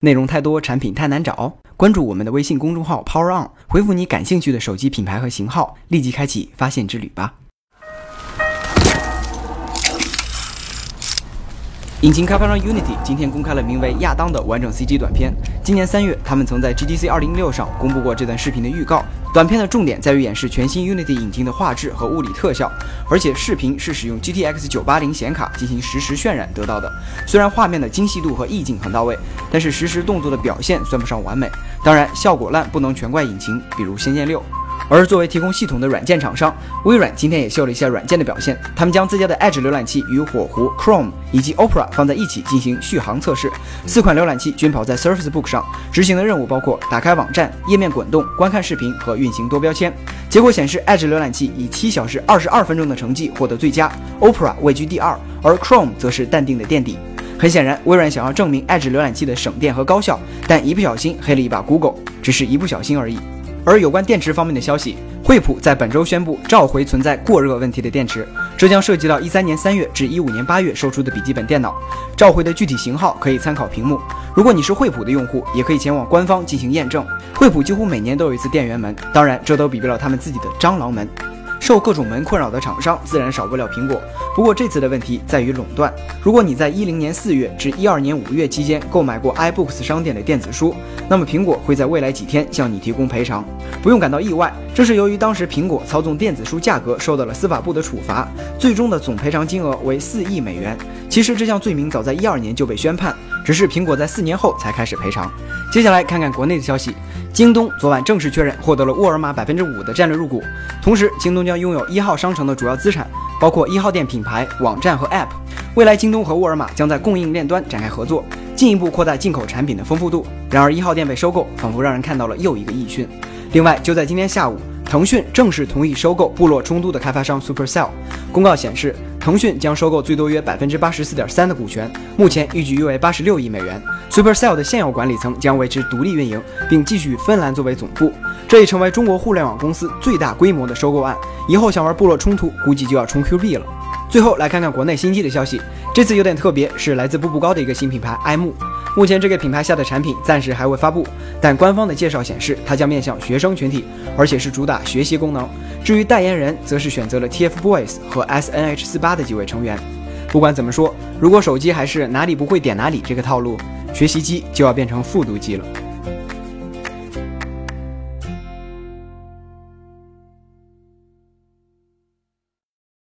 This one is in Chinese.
内容太多，产品太难找。关注我们的微信公众号 Power On，回复你感兴趣的手机品牌和型号，立即开启发现之旅吧。引擎开发商 Unity 今天公开了名为《亚当》的完整 CG 短片。今年三月，他们曾在 GDC 2016上公布过这段视频的预告。短片的重点在于演示全新 Unity 引擎的画质和物理特效，而且视频是使用 GTX 980显卡进行实时渲染得到的。虽然画面的精细度和意境很到位，但是实时动作的表现算不上完美。当然，效果烂不能全怪引擎，比如《仙剑六》。而作为提供系统的软件厂商，微软今天也秀了一下软件的表现。他们将自家的 Edge 浏览器与火狐、Chrome 以及 Opera 放在一起进行续航测试。四款浏览器均跑在 Surface Book 上，执行的任务包括打开网站、页面滚动、观看视频和运行多标签。结果显示，Edge 浏览器以七小时二十二分钟的成绩获得最佳，Opera 位居第二，而 Chrome 则是淡定的垫底。很显然，微软想要证明 Edge 浏览器的省电和高效，但一不小心黑了一把 Google，只是一不小心而已。而有关电池方面的消息，惠普在本周宣布召回存在过热问题的电池，这将涉及到一三年三月至一五年八月售出的笔记本电脑。召回的具体型号可以参考屏幕。如果你是惠普的用户，也可以前往官方进行验证。惠普几乎每年都有一次电源门，当然这都比不了他们自己的蟑螂门。受各种门困扰的厂商自然少不了苹果，不过这次的问题在于垄断。如果你在一零年四月至一二年五月期间购买过 iBooks 商店的电子书，那么苹果会在未来几天向你提供赔偿。不用感到意外，这是由于当时苹果操纵电子书价格受到了司法部的处罚，最终的总赔偿金额为四亿美元。其实这项罪名早在一二年就被宣判，只是苹果在四年后才开始赔偿。接下来看看国内的消息。京东昨晚正式确认获得了沃尔玛百分之五的战略入股，同时京东将拥有一号商城的主要资产，包括一号店品牌、网站和 App。未来京东和沃尔玛将在供应链端展开合作，进一步扩大进口产品的丰富度。然而一号店被收购，仿佛让人看到了又一个异讯。另外，就在今天下午，腾讯正式同意收购部落冲突的开发商 Supercell。公告显示。腾讯将收购最多约百分之八十四点三的股权，目前预计约为八十六亿美元。Supercell 的现有管理层将维持独立运营，并继续芬兰作为总部，这已成为中国互联网公司最大规模的收购案。以后想玩部落冲突，估计就要充 Q 币了。最后来看看国内新机的消息，这次有点特别，是来自步步高的一个新品牌爱慕。目前这个品牌下的产品暂时还未发布，但官方的介绍显示，它将面向学生群体，而且是主打学习功能。至于代言人，则是选择了 TFBOYS 和 SNH48 的几位成员。不管怎么说，如果手机还是哪里不会点哪里这个套路，学习机就要变成复读机了。